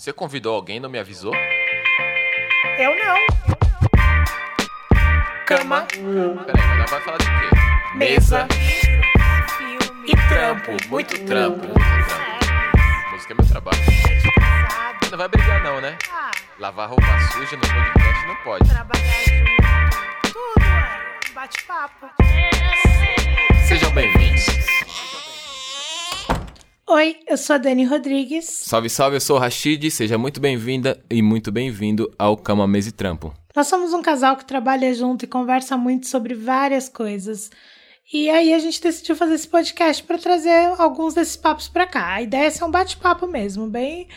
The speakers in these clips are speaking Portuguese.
Você convidou alguém e não me avisou? Eu não. Cama. Peraí, mas ela vai falar de quê? Mesa. Filme. E trampo. Muito trampo. Muito trampo. Música é meu trabalho. Não vai brigar não, né? Ah, Lavar roupa suja no podcast não pode. trabalhar junto. Tudo é. Bate-papo. Sejam bem-vindos. Oi, eu sou a Dani Rodrigues. Salve, salve, eu sou o Rashid. Seja muito bem-vinda e muito bem-vindo ao Cama, Mesa e Trampo. Nós somos um casal que trabalha junto e conversa muito sobre várias coisas. E aí a gente decidiu fazer esse podcast para trazer alguns desses papos para cá. A ideia é ser um bate-papo mesmo, bem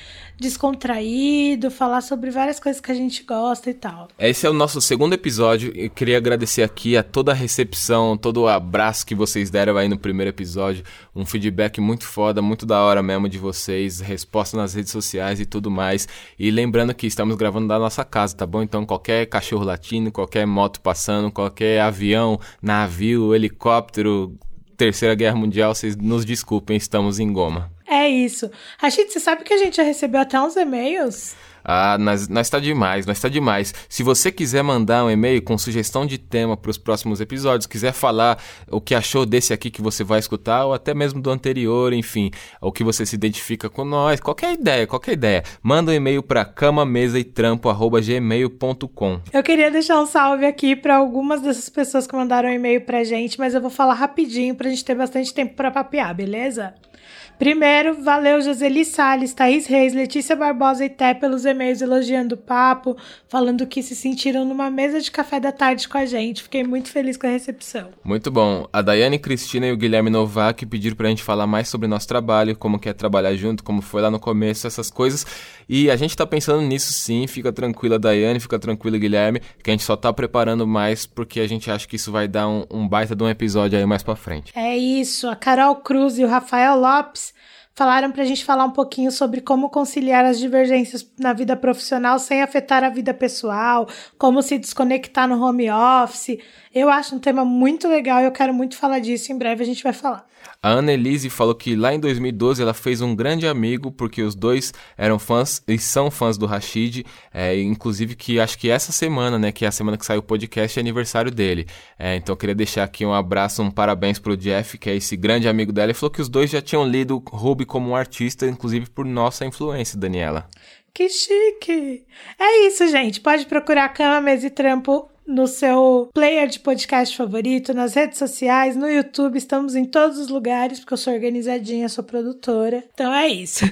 descontraído, falar sobre várias coisas que a gente gosta e tal. Esse é o nosso segundo episódio. Eu queria agradecer aqui a toda a recepção, todo o abraço que vocês deram aí no primeiro episódio. Um feedback muito foda, muito da hora mesmo de vocês, resposta nas redes sociais e tudo mais. E lembrando que estamos gravando da nossa casa, tá bom? Então qualquer cachorro latindo, qualquer moto passando, qualquer avião, navio, helicóptero, Terceira Guerra Mundial, vocês nos desculpem, estamos em goma. É isso. Rachid, você sabe que a gente já recebeu até uns e-mails? Ah, nós, nós tá demais, nós tá demais. Se você quiser mandar um e-mail com sugestão de tema para os próximos episódios, quiser falar o que achou desse aqui que você vai escutar, ou até mesmo do anterior, enfim, o que você se identifica com nós, qualquer ideia, qualquer ideia, manda um e-mail para camamesaetrampo@gmail.com. Eu queria deixar um salve aqui para algumas dessas pessoas que mandaram um e-mail pra gente, mas eu vou falar rapidinho pra gente ter bastante tempo para papear, beleza? Primeiro, valeu Joseli Salles, Thaís Reis, Letícia Barbosa e Té pelos e-mails elogiando o papo, falando que se sentiram numa mesa de café da tarde com a gente. Fiquei muito feliz com a recepção. Muito bom. A Daiane Cristina e o Guilherme Novak pediram pra gente falar mais sobre nosso trabalho, como que é trabalhar junto, como foi lá no começo, essas coisas. E a gente tá pensando nisso sim, fica tranquila Daiane, fica tranquila Guilherme, que a gente só tá preparando mais porque a gente acha que isso vai dar um, um baita de um episódio aí mais pra frente. É isso, a Carol Cruz e o Rafael Lopes falaram pra gente falar um pouquinho sobre como conciliar as divergências na vida profissional sem afetar a vida pessoal, como se desconectar no home office. Eu acho um tema muito legal e eu quero muito falar disso. Em breve a gente vai falar. A Ana Elise falou que lá em 2012 ela fez um grande amigo, porque os dois eram fãs e são fãs do Rashid, é, inclusive que acho que essa semana, né, que é a semana que saiu o podcast, é aniversário dele. É, então eu queria deixar aqui um abraço, um parabéns pro Jeff, que é esse grande amigo dela, e falou que os dois já tinham lido Ruby como um artista, inclusive por nossa influência, Daniela. Que chique! É isso, gente. Pode procurar Cama, Mesa e Trampo no seu player de podcast favorito, nas redes sociais, no YouTube. Estamos em todos os lugares, porque eu sou organizadinha, sou produtora. Então é isso.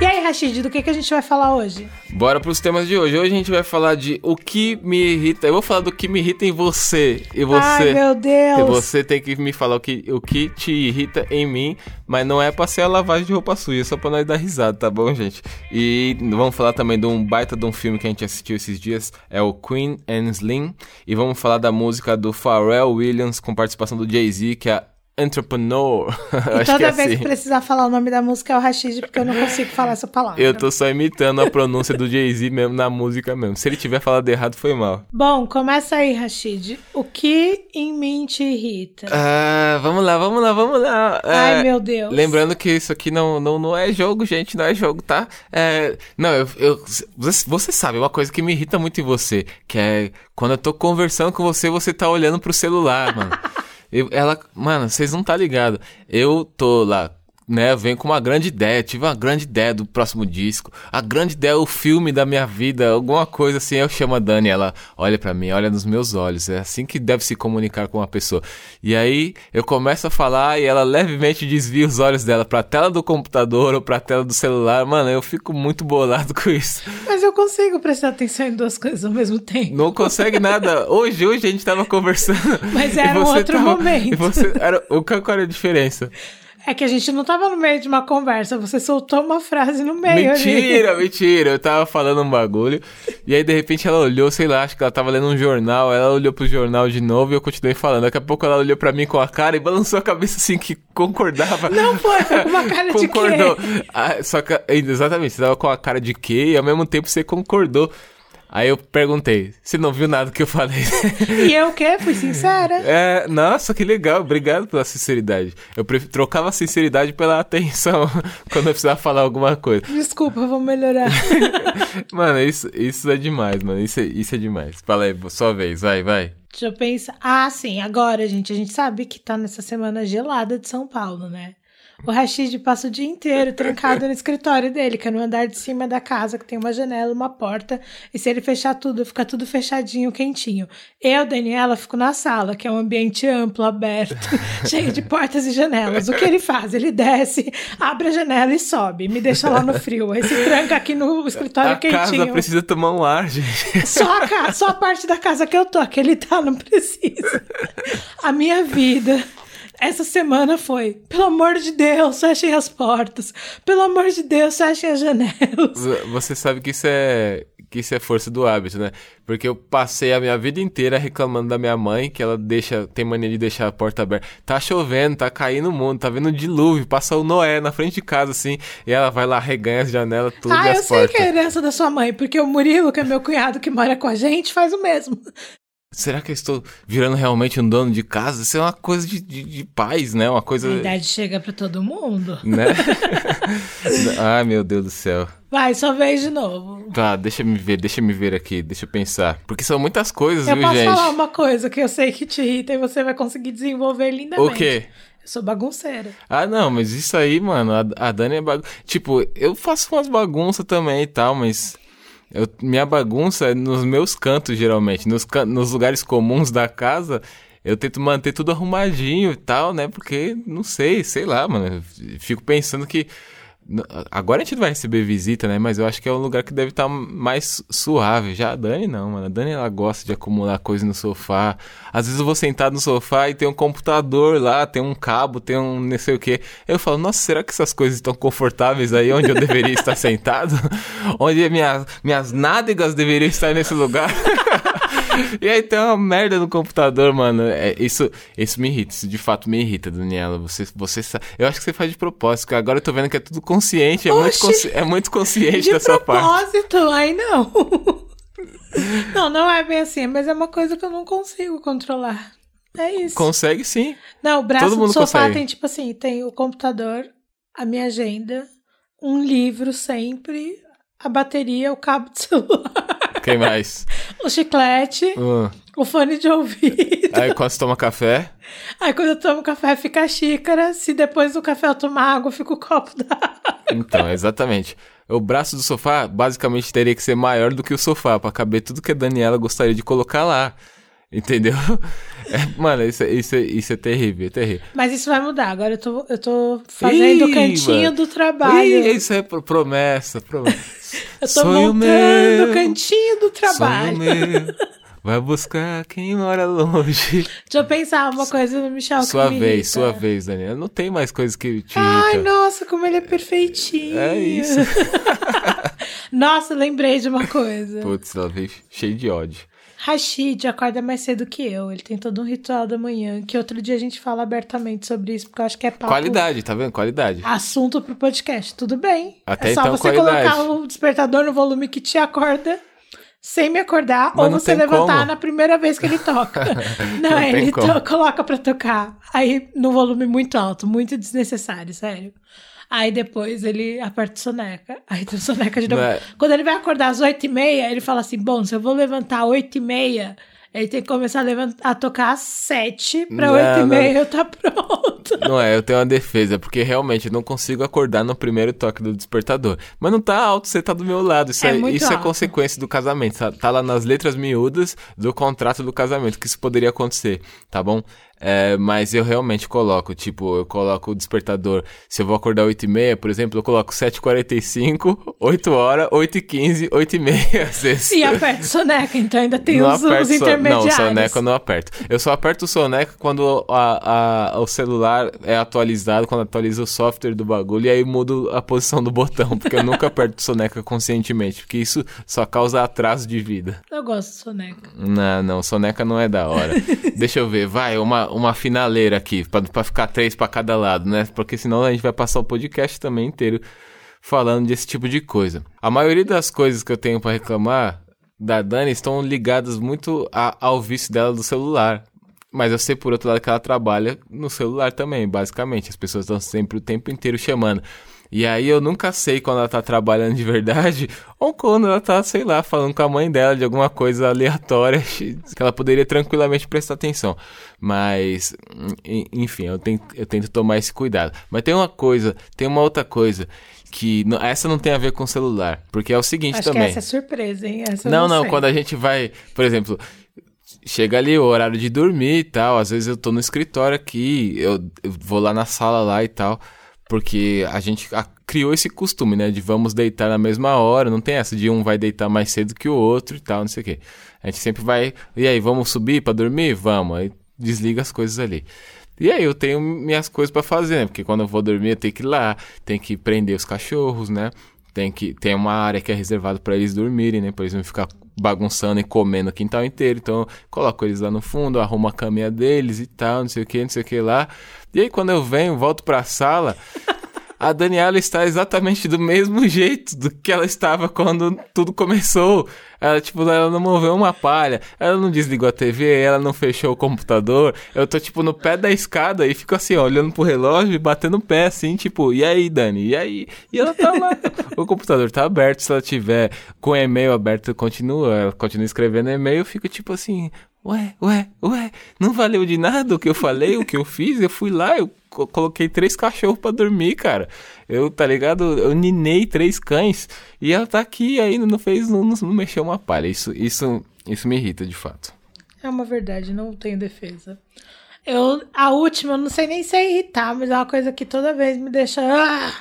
E aí, Rashid, do que, que a gente vai falar hoje? Bora pros temas de hoje. Hoje a gente vai falar de o que me irrita. Eu vou falar do que me irrita em você. E você. Ai, meu Deus! E você tem que me falar o que, o que te irrita em mim, mas não é pra ser a lavagem de roupa suja, é só pra nós dar risada, tá bom, gente? E vamos falar também de um baita de um filme que a gente assistiu esses dias, é o Queen and Slim. E vamos falar da música do Pharrell Williams com participação do Jay-Z, que é Entrepreneur. E Acho toda que é vez assim. que precisar falar o nome da música é o Rashid, porque eu não consigo falar essa palavra. Eu tô só imitando a pronúncia do Jay-Z mesmo na música mesmo. Se ele tiver falado errado, foi mal. Bom, começa aí, Rashid. O que em mim te irrita? Ah, vamos lá, vamos lá, vamos lá. Ai, É, meu Deus. Lembrando que isso aqui não, não, não é jogo, gente, não é jogo, tá? É, não, eu, eu- você sabe, uma coisa que me irrita muito em você, que é quando eu tô conversando com você, você tá olhando pro celular, mano. Ela, mano, vocês não tá ligado. Eu tô lá, né, eu venho com uma grande ideia, tive uma grande ideia do próximo disco. A grande ideia é o filme da minha vida, alguma coisa assim. Eu chamo a Dani, ela olha pra mim, olha nos meus olhos. É assim que deve se comunicar com uma pessoa. E aí eu começo a falar e ela levemente desvia os olhos dela pra tela do computador ou pra tela do celular. Mano, eu fico muito bolado com isso. Mas eu consigo prestar atenção em duas coisas ao mesmo tempo. Não consegue nada. Hoje, hoje a gente tava conversando. Mas era um outro momento. E você, era, o qual era a diferença? É que a gente não tava no meio de uma conversa, você soltou uma frase no meio. ali. Mentira, mentira. Eu tava falando um bagulho. E aí, de repente, ela olhou, sei lá, acho que ela tava lendo um jornal. Ela olhou pro jornal de novo e eu continuei falando. Daqui a pouco ela olhou pra mim com a cara e balançou a cabeça assim que concordava. Não foi, foi com uma cara de concordou. quê? Ah, só que, exatamente, você tava com a cara de quê e ao mesmo tempo você concordou. Aí eu perguntei, você não viu nada que eu falei? E eu o quê? Fui sincera. É, nossa, que legal, obrigado pela sinceridade. Eu trocava a sinceridade pela atenção quando eu precisava falar alguma coisa. Desculpa, vou melhorar. Mano, isso, isso é demais, mano. Isso é, isso é demais. Fala aí, sua vez, vai, vai. Deixa eu pensar. Ah, sim, agora, gente, a gente sabe que tá nessa semana gelada de São Paulo, né? O Rashid passa o dia inteiro trancado no escritório dele, que é no andar de cima da casa, que tem uma janela, uma porta, e se ele fechar tudo, fica tudo fechadinho, quentinho. Eu, Daniela, fico na sala, que é um ambiente amplo, aberto, cheio de portas e janelas. O que ele faz? Ele desce, abre a janela e sobe, me deixa lá no frio. Aí se tranca aqui no escritório a quentinho. casa precisa tomar um ar, gente. Só a, ca- só a parte da casa que eu tô, que ele tá, não precisa. A minha vida. Essa semana foi, pelo amor de Deus, fechem as portas. Pelo amor de Deus, fechem as janelas. Você sabe que isso é que isso é força do hábito, né? Porque eu passei a minha vida inteira reclamando da minha mãe, que ela deixa, tem mania de deixar a porta aberta. Tá chovendo, tá caindo o mundo, tá vendo um dilúvio, passa o Noé na frente de casa assim, e ela vai lá reganha as janelas tudo ah, e eu as sei portas. que é herança da sua mãe, porque o Murilo, que é meu cunhado que mora com a gente, faz o mesmo. Será que eu estou virando realmente um dono de casa? Isso é uma coisa de, de, de paz, né? Uma coisa, A idade chega pra todo mundo. né? Ai, meu Deus do céu. Vai, sua vez de novo. Tá, deixa me ver, deixa me ver aqui, deixa eu pensar. Porque são muitas coisas, Eu viu, posso gente? falar uma coisa que eu sei que te irrita e você vai conseguir desenvolver lindamente. O quê? Eu sou bagunceira. Ah, não, mas isso aí, mano, a, a Dani é bagunça. Tipo, eu faço umas bagunças também e tal, mas. Eu- minha bagunça é nos meus cantos, geralmente. Nos, nos lugares comuns da casa, eu tento manter tudo arrumadinho e tal, né? Porque, não sei, sei lá, mano. Fico pensando que. Agora a gente vai receber visita, né? Mas eu acho que é um lugar que deve estar mais suave. Já a Dani não, mano. A Dani ela gosta de acumular coisa no sofá. Às vezes eu vou sentado no sofá e tem um computador lá, tem um cabo, tem um não sei o que. Eu falo, nossa, será que essas coisas estão confortáveis aí onde eu deveria estar sentado? onde minha, minhas nádegas deveriam estar nesse lugar? E aí tem uma merda no computador, mano. É, isso, isso me irrita, isso de fato me irrita, Daniela. Você, você Eu acho que você faz de propósito, porque agora eu tô vendo que é tudo consciente, é, muito, consci- é muito consciente De da sua parte. propósito, aí não. não, não é bem assim, mas é uma coisa que eu não consigo controlar. É isso. Consegue sim. Não, o braço Todo do mundo sofá consegue. tem tipo assim, tem o computador, a minha agenda, um livro sempre, a bateria, o cabo de celular, Quem mais? o chiclete, Hum. o fone de ouvido. Aí quando você toma café, Aí quando eu tomo café fica a xícara, se depois do café eu tomar água, fica o copo da então, exatamente. O braço do sofá basicamente teria que ser maior do que o sofá pra caber tudo que a Daniela gostaria de colocar lá. Entendeu? É, mano, isso, é- isso, é- isso é terrível, é terrível. Mas isso vai mudar. Agora eu tô, eu tô fazendo o cantinho mano. do trabalho. Ih, isso é pro- promessa, promessa. eu tô Sonho montando o cantinho do trabalho. Vai buscar quem mora longe. Deixa eu pensar uma coisa no Michel Sua vez, irrita. sua vez, Daniela. Não tem mais coisas que te Ai, irritam. nossa, como ele é perfeitinho. É isso. nossa, lembrei de uma coisa. Putz, ela veio cheia de ódio. Rashid acorda mais cedo que eu. Ele tem todo um ritual da manhã, que outro dia a gente fala abertamente sobre isso, porque eu acho que é papo. Qualidade, tá vendo? Qualidade. Assunto pro podcast. Tudo bem. Até é só então, você qualidade. colocar o despertador no volume que te acorda. Sem me acordar, Mas ou você levantar como. na primeira vez que ele toca. não, Não ele to- coloca pra tocar. Aí no volume muito alto, muito desnecessário, sério. Aí depois ele aperta o soneca. Aí tem o soneca de novo. É- Quando ele vai acordar às oito e meia, ele fala assim: bom, se eu vou levantar às oito e meia, ele tem que começar a, levantar, a tocar às sete pra oito e meia eu tá pronto. Não é, eu tenho uma defesa, porque realmente eu não consigo acordar no primeiro toque do despertador. Mas não tá alto, você tá do meu lado. Isso É é, isso é consequência do casamento. Tá, tá lá nas letras miúdas do contrato do casamento, que isso poderia acontecer, tá bom? É, mas eu realmente coloco, tipo, eu coloco o despertador. Se eu vou acordar 8 e meia, por exemplo, eu coloco 7h45, 8 horas, 8 e 15, 8 e meia, às vezes. E aperta o soneca, então ainda tem Não os, aperto os intermediários. Não, o soneca eu não aperto. Eu só aperto o soneca quando a, a- o celular é atualizado, quando atualiza o software do bagulho, e aí mudo a posição do botão, porque eu nunca aperto soneca conscientemente, porque isso só causa atraso de vida. Eu gosto de soneca. Não, não, soneca não é da hora. Deixa eu ver, vai, uma, uma finaleira aqui, pra ficar três pra cada lado, né? Porque senão a gente vai passar o podcast também inteiro falando desse tipo de coisa. A maioria das coisas que eu tenho pra reclamar da Dani estão ligadas muito a- ao vício dela do celular. Mas eu sei, por outro lado, que ela trabalha no celular também, basicamente. As pessoas estão sempre o tempo inteiro chamando. E aí eu nunca sei quando ela tá trabalhando de verdade ou quando ela tá, sei lá, falando com a mãe dela de alguma coisa aleatória que ela poderia tranquilamente prestar atenção. Mas, en- enfim, eu tento, eu tento tomar esse cuidado. Mas tem uma coisa, tem uma outra coisa que essa não tem a ver com o celular, porque é o seguinte Acho também. que essa é surpresa, hein? Essa Não, não, sei. quando a gente vai, por exemplo, chega ali o horário de dormir e tal, às vezes eu tô no escritório aqui, eu, eu vou lá na sala lá e tal, porque a gente criou esse costume, né, de vamos deitar na mesma hora, não tem essa de um vai deitar mais cedo que o outro e tal, não sei o quê. A gente sempre vai, e aí, vamos subir pra dormir? Vamos, aí desliga as coisas ali. E aí eu tenho minhas coisas pra fazer, né? Porque quando eu vou dormir eu tenho que ir lá, tenho que prender os cachorros, né? Tem que tem uma área que é reservada pra eles dormirem, né? Pra eles não ficar bagunçando e comendo o quintal inteiro. Então, eu coloco eles lá no fundo, arrumo a caminha deles e tal, não sei o que, não sei o que lá. E aí quando eu venho, volto pra sala, a Daniela está exatamente do mesmo jeito do que ela estava quando tudo começou. Ela, tipo, ela não moveu uma palha, ela não desligou a TV, ela não fechou o computador. Eu tô, tipo, no pé da escada e fico assim, ó, olhando pro relógio e batendo o pé, assim, tipo, e aí, Dani? E aí? E ela tá lá. o computador tá aberto, se ela tiver com e-mail aberto, continua, ela continua escrevendo e-mail, eu fico, tipo assim, Ué, ué, ué, não valeu de nada o que eu falei, o que eu fiz? Eu fui lá, eu co- coloquei três cachorros pra dormir, cara. Eu, tá ligado? Eu ninei três cães e ela tá aqui ainda, não fez, não, não mexeu uma palha. Isso, isso, isso me irrita, de fato. É uma verdade, não tenho defesa. Eu, a última, eu não sei nem se é irritar, mas é uma coisa que toda vez me deixa. Ah!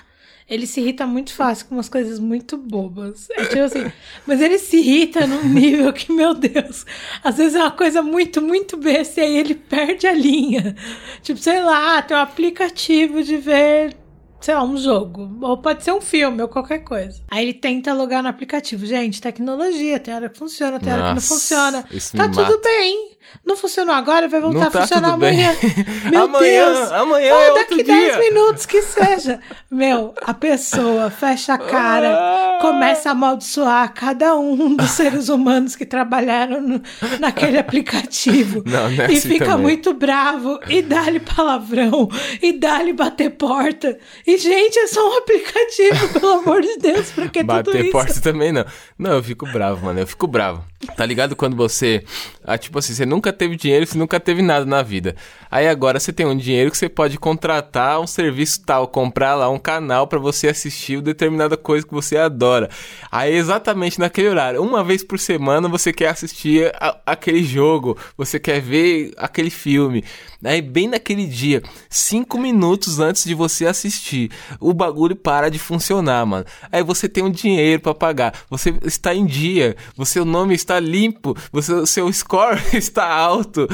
Ele se irrita muito fácil com umas coisas muito bobas. É tipo assim, mas ele se irrita num nível que, meu Deus, às vezes é uma coisa muito, muito besta e aí ele perde a linha. Tipo, sei lá, tem um aplicativo de ver sei lá, um jogo. Ou pode ser um filme ou qualquer coisa. Aí ele tenta logar no aplicativo. Gente, tecnologia, tem hora que funciona, tem hora que não Nossa, funciona. isso Tá tudo bem. Não funcionou agora, vai voltar Não a tá funcionar tudo amanhã. Meu Amanhã, Deus. amanhã Ou é daqui outro 10 dia. minutos que seja. Meu, a pessoa fecha a cara, Ah. começa a amaldiçoar cada um dos seres humanos que trabalharam no- naquele aplicativo. Não, não é e assim fica também. muito bravo, e dá-lhe palavrão, e dá-lhe bater porta. E, gente, é só um aplicativo, pelo amor de Deus, pra que tudo Bater isso? porta também não. Não, eu fico bravo, mano. Eu fico bravo. Tá ligado quando você. Ah, tipo assim, você nunca teve dinheiro, você nunca teve nada na vida. Aí agora você tem um dinheiro que você pode contratar um serviço tal, comprar lá um canal pra você assistir determinada coisa que você adora. Aí exatamente naquele horário, uma vez por semana você quer assistir a- aquele jogo, você quer ver aquele filme. Aí bem naquele dia, cinco minutos antes de você assistir, o bagulho para de funcionar, mano. Aí você tem um dinheiro pra pagar, você está em dia, seu nome está limpo, você, seu score está alto,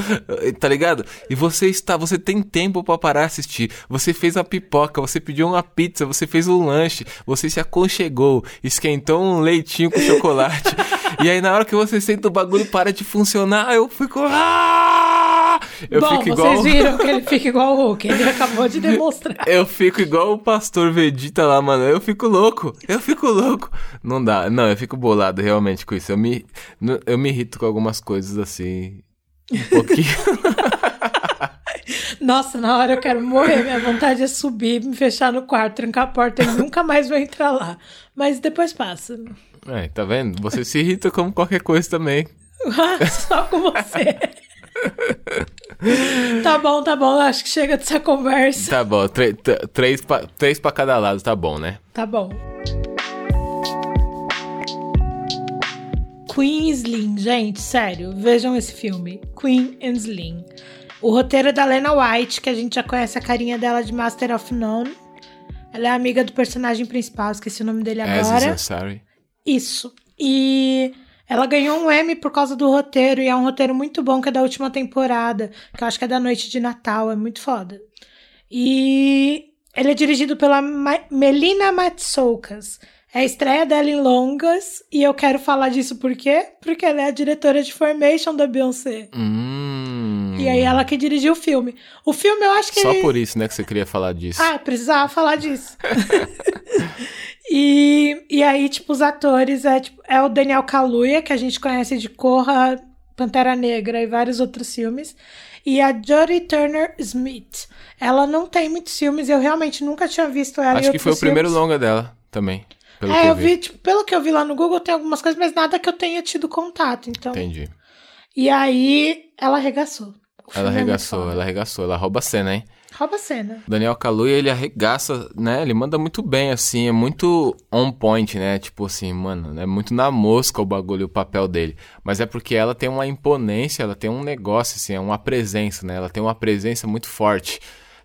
tá ligado? E você está, você tem tempo pra parar de assistir. Você fez uma pipoca, você pediu uma pizza, você fez um lanche, você se aconchegou, esquentou um leitinho com chocolate. e aí na hora que você senta o bagulho para de funcionar, eu fico ah! Eu Bom, fico vocês igual viram que ele fica igual o Hulk, ele acabou de demonstrar. Eu fico igual o pastor Vegeta lá, mano. Eu fico louco. Eu fico louco. Não dá. Não, eu fico bolado realmente com isso. Eu me, eu me irrito com algumas coisas assim. Um pouquinho. Nossa, na hora eu quero morrer. Minha vontade é subir, me fechar no quarto, trancar a porta e nunca mais vou entrar lá. Mas depois passa. é, tá vendo? Você se irrita como qualquer coisa também. Só com você. tá bom, tá bom. Acho que chega dessa conversa. Tá bom. tre- três, pra, três pra cada lado, tá bom, né? Tá bom. Queen Slim, gente, sério, vejam esse filme. Queen and Slim. O roteiro é da Lena White, que a gente já conhece a carinha dela de Master of None. Ela é amiga do personagem principal, esqueci o nome dele As agora. is sorry. Isso. E ela ganhou um Emmy por causa do roteiro, e é um roteiro muito bom, que é da última temporada, que eu acho que é da noite de Natal, é muito foda. E ele é dirigido pela Ma Melina Matsoukas. É a estreia dela em longas, e eu quero falar disso por quê? Porque ela é a diretora de Formation da Beyoncé. Hum. E aí ela que dirigiu o filme. O filme eu acho que Só ele... por isso, né, que você queria falar disso. Ah, precisava falar disso. E, e aí, tipo, os atores é, tipo, é o Daniel Kaluuya, que a gente conhece de Corra, Pantera Negra e vários outros filmes. E a Jodie Turner Smith. Ela não tem muitos filmes, eu realmente nunca tinha visto ela em Acho que foi o primeiro longa dela também. Pelo É, que eu vi, tipo, pelo que eu vi lá no Google, tem algumas coisas, mas nada que eu tenha tido contato, então. Entendi. E aí, ela arregaçou. Ela é arregaçou, foda. ela arregaçou, ela rouba a cena, hein? Rouba a cena. O Daniel Kaluuya, ele arregaça, né? Ele manda muito bem, assim, é muito on point, né? Tipo assim, mano, é muito na mosca o bagulho, o papel dele. Mas é porque ela tem uma imponência, ela tem um negócio, assim, é uma presença, né? Ela tem uma presença muito forte,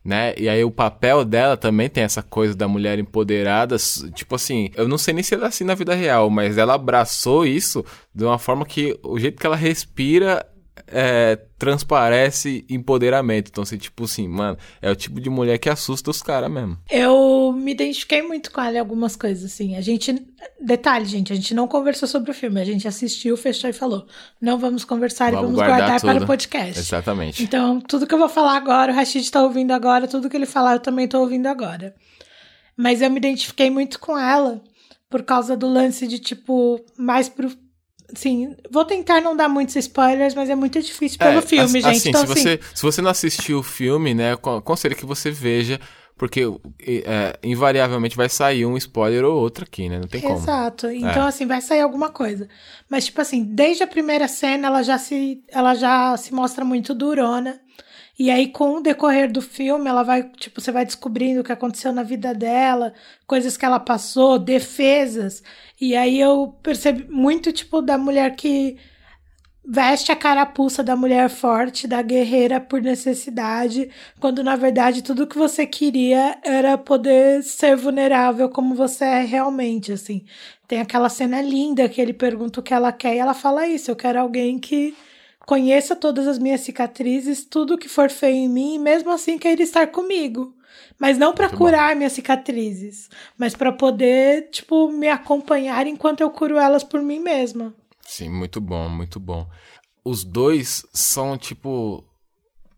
né? E aí o papel dela também tem essa coisa da mulher empoderada, tipo assim, eu não sei nem se ela é assim na vida real, mas ela abraçou isso de uma forma que o jeito que ela respira é, transparece empoderamento. Então, assim, tipo assim, mano, é o tipo de mulher que assusta os caras mesmo. Eu me identifiquei muito com ela em algumas coisas, assim. A gente. Detalhe, gente, a gente não conversou sobre o filme. A gente assistiu, fechou e falou. Não vamos conversar Vamos e vamos guardar guardar, para o podcast. Exatamente. Então, tudo que eu vou falar agora, o Rashid tá ouvindo agora, tudo que ele falar, eu também tô ouvindo agora. Mas eu me identifiquei muito com ela por causa do lance de, tipo, mais pro. Assim, vou tentar não dar muitos spoilers, mas é muito difícil pelo É, filme, gente. Assim, então, se, assim, você, se você não assistiu o filme, né, eu aconselho que você veja, porque é, invariavelmente vai sair um spoiler ou outro aqui, né? Não tem como. Exato. Então, É. assim, vai sair alguma coisa. Mas, tipo assim, desde a primeira cena, ela já se, ela já se mostra muito durona. E aí, com o decorrer do filme, ela vai, tipo, você vai descobrindo o que aconteceu na vida dela, coisas que ela passou, defesas. E aí eu percebi muito, tipo, da mulher que veste a carapuça da mulher forte, da guerreira por necessidade, quando na verdade tudo que você queria era poder ser vulnerável como você é realmente, assim. Tem aquela cena linda que ele pergunta o que ela quer e ela fala isso, eu quero alguém que conheça todas as minhas cicatrizes, tudo que for feio em mim, e mesmo assim queira estar comigo. Mas não bom. curar minhas cicatrizes, mas pra poder, tipo, me acompanhar enquanto eu curo elas por mim mesma. Sim, muito bom, muito bom. Os dois são tipo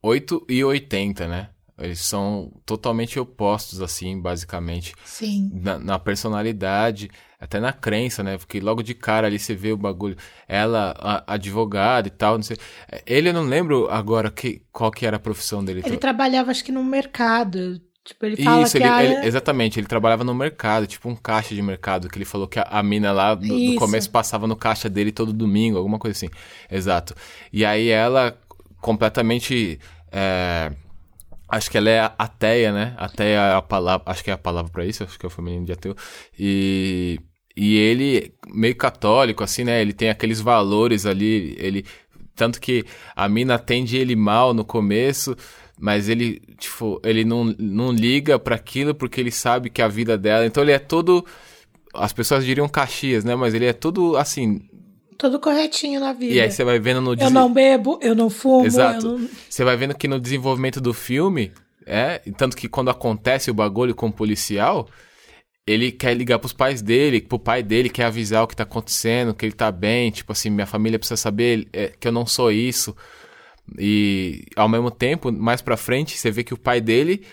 8 e 80, né? Eles são totalmente opostos, assim, basicamente. Sim. Na, na personalidade, até na crença, né? Porque logo de cara ali você vê o bagulho. Ela, a, advogada e tal, não sei. Ele eu não lembro agora que, qual que era a profissão dele. Ele Então- trabalhava, acho que no mercado. Tipo, ele fala Isso, que ele, a ele- exatamente, ele trabalhava no mercado, tipo um caixa de mercado, que ele falou que a, a mina lá do Isso. começo passava no caixa dele todo domingo, alguma coisa assim. Exato. E aí ela completamente. é, acho que ela é ateia, né? Ateia é a palavra. Acho que é a palavra pra isso, acho que é o feminino de ateu. E. E ele, meio católico, assim, né? Ele tem aqueles valores ali, ele. Tanto que a mina atende ele mal no começo, mas ele, tipo, ele não, não liga pra aquilo porque ele sabe que a vida dela. Então ele é todo. As pessoas diriam Caxias, né? Mas ele é todo assim. Todo corretinho na vida. E aí você vai vendo no Eu desen- não bebo, eu não fumo, Exato. eu não... Você vai vendo que no desenvolvimento do filme, é, tanto que quando acontece o bagulho com o policial, ele quer ligar pros pais dele, pro pai dele, quer avisar o que tá acontecendo, que ele tá bem, tipo assim, minha família precisa saber é, que eu não sou isso. E ao mesmo tempo, mais pra frente, você vê que o pai dele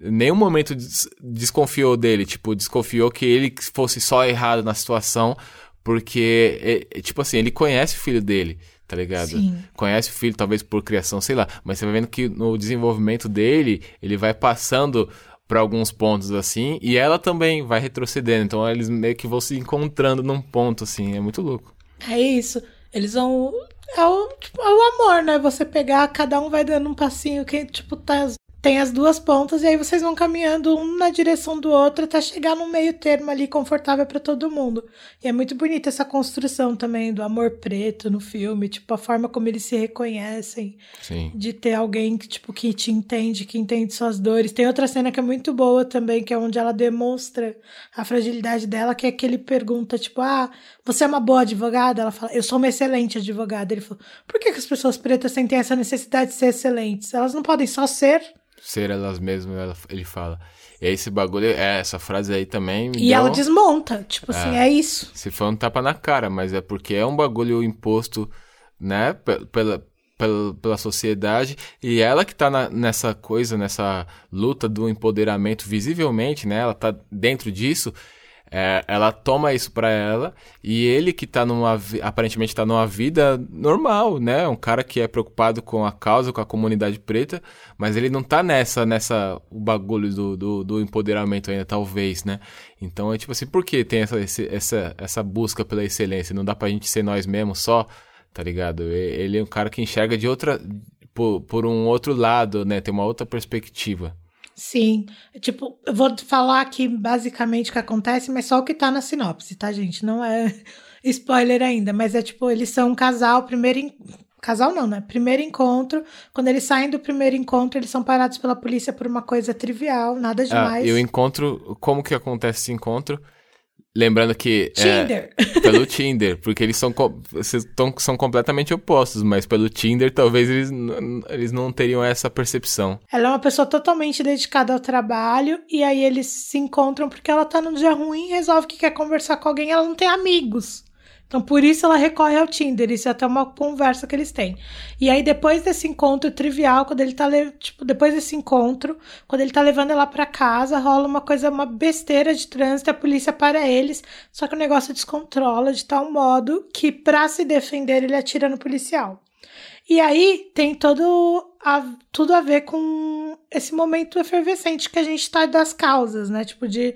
em nenhum momento des- desconfiou dele, tipo, desconfiou que ele fosse só errado na situação, porque, é, é, tipo assim, ele conhece o filho dele, tá ligado? Sim. Conhece o filho, talvez por criação, sei lá, mas você vai vendo que no desenvolvimento dele, ele vai passando pra alguns pontos assim, e ela também vai retrocedendo, então eles meio que vão se encontrando num ponto, assim, é muito louco. É isso. Eles vão. É o, tipo, é o amor, né? Você pegar, cada um vai dando um passinho que, tipo, tá, tem as duas pontas e aí vocês vão caminhando um na direção do outro até chegar num meio termo ali confortável pra todo mundo. E é muito bonita essa construção também do amor preto no filme, tipo, a forma como eles se reconhecem. Sim. de ter alguém que, tipo, que te entende, que entende suas dores. Tem outra cena que é muito boa também, que é onde ela demonstra a fragilidade dela, que é que ele pergunta, tipo, ah, você é uma boa advogada? Ela fala, eu sou uma excelente advogada. Ele falou, por que, que as pessoas pretas sentem essa necessidade de ser excelentes? Elas não podem só ser? Ser elas mesmas, ela- ele fala. E esse bagulho, é, essa frase aí também E ela desmonta, tipo assim, é isso. Se for um tapa na cara, mas é porque é um bagulho imposto, né, pe- pela, pela, pela sociedade, e ela que tá na- nessa coisa, nessa luta do empoderamento visivelmente, né, ela tá dentro disso, É, ela toma isso pra ela e ele que tá numa aparentemente tá numa vida normal, né? Um cara que é preocupado com a causa, com a comunidade preta, mas ele não tá nessa nessa o bagulho do, do, do empoderamento ainda talvez, né? Então é tipo assim, por que tem essa esse- essa essa busca pela excelência? Não dá pra gente ser nós mesmos só, tá ligado? Ele é um cara que enxerga de outra por, por um outro lado, né? Tem uma outra perspectiva. Sim. Tipo, eu vou falar aqui basicamente o que acontece, mas só o que tá na sinopse, tá, gente? Não é spoiler ainda, mas é tipo, eles são um casal, primeiro. en- Casal não, né? Primeiro encontro. Quando eles saem do primeiro encontro, eles são parados pela polícia por uma coisa trivial, nada Ah, demais. e o encontro, como que acontece esse encontro? Lembrando que é, Tinder. pelo Tinder, porque eles são, tão- são completamente opostos, mas pelo Tinder talvez eles, eles não teriam essa percepção. Ela é uma pessoa totalmente dedicada ao trabalho, e aí eles se encontram porque ela tá num dia ruim e resolve que quer conversar com alguém, ela não tem amigos. Então, por isso ela recorre ao Tinder, isso é até uma conversa que eles têm. E aí, depois desse encontro trivial, quando ele tá, tipo, depois desse encontro, quando ele tá levando ela pra casa, rola uma coisa, uma besteira de trânsito, a polícia para eles, só que o negócio descontrola de tal modo que, pra se defender, ele atira no policial. E aí tem todo a- tudo a ver com esse momento efervescente que a gente tá das causas, né? Tipo, de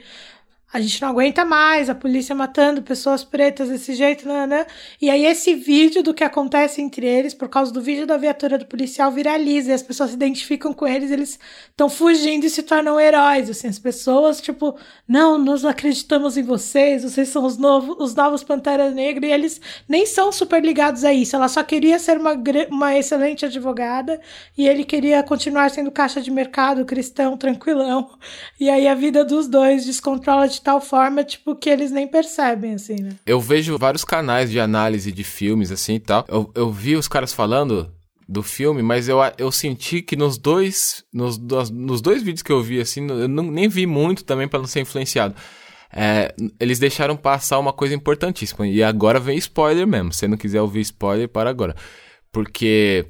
a gente não aguenta mais, a polícia matando pessoas pretas desse jeito, né, né? E aí esse vídeo do que acontece entre eles, por causa do vídeo da viatura do policial, viraliza e as pessoas se identificam com eles, eles estão fugindo e se tornam heróis, assim, as pessoas, tipo, não, nós acreditamos em vocês, vocês são os novos, os novos Pantera Negra, e eles nem são super ligados a isso, ela só queria ser uma, uma excelente advogada, e ele queria continuar sendo caixa de mercado, cristão, tranquilão, e aí a vida dos dois descontrola de tal forma, tipo, que eles nem percebem, assim, né? Eu vejo vários canais de análise de filmes assim e tal. Eu, eu vi os caras falando do filme, mas eu, eu senti que nos dois, nos, nos dois vídeos que eu vi assim, eu não, nem vi muito também pra não ser influenciado. É, eles deixaram passar uma coisa importantíssima. E agora vem spoiler mesmo. Se você não quiser ouvir spoiler, para agora. Porque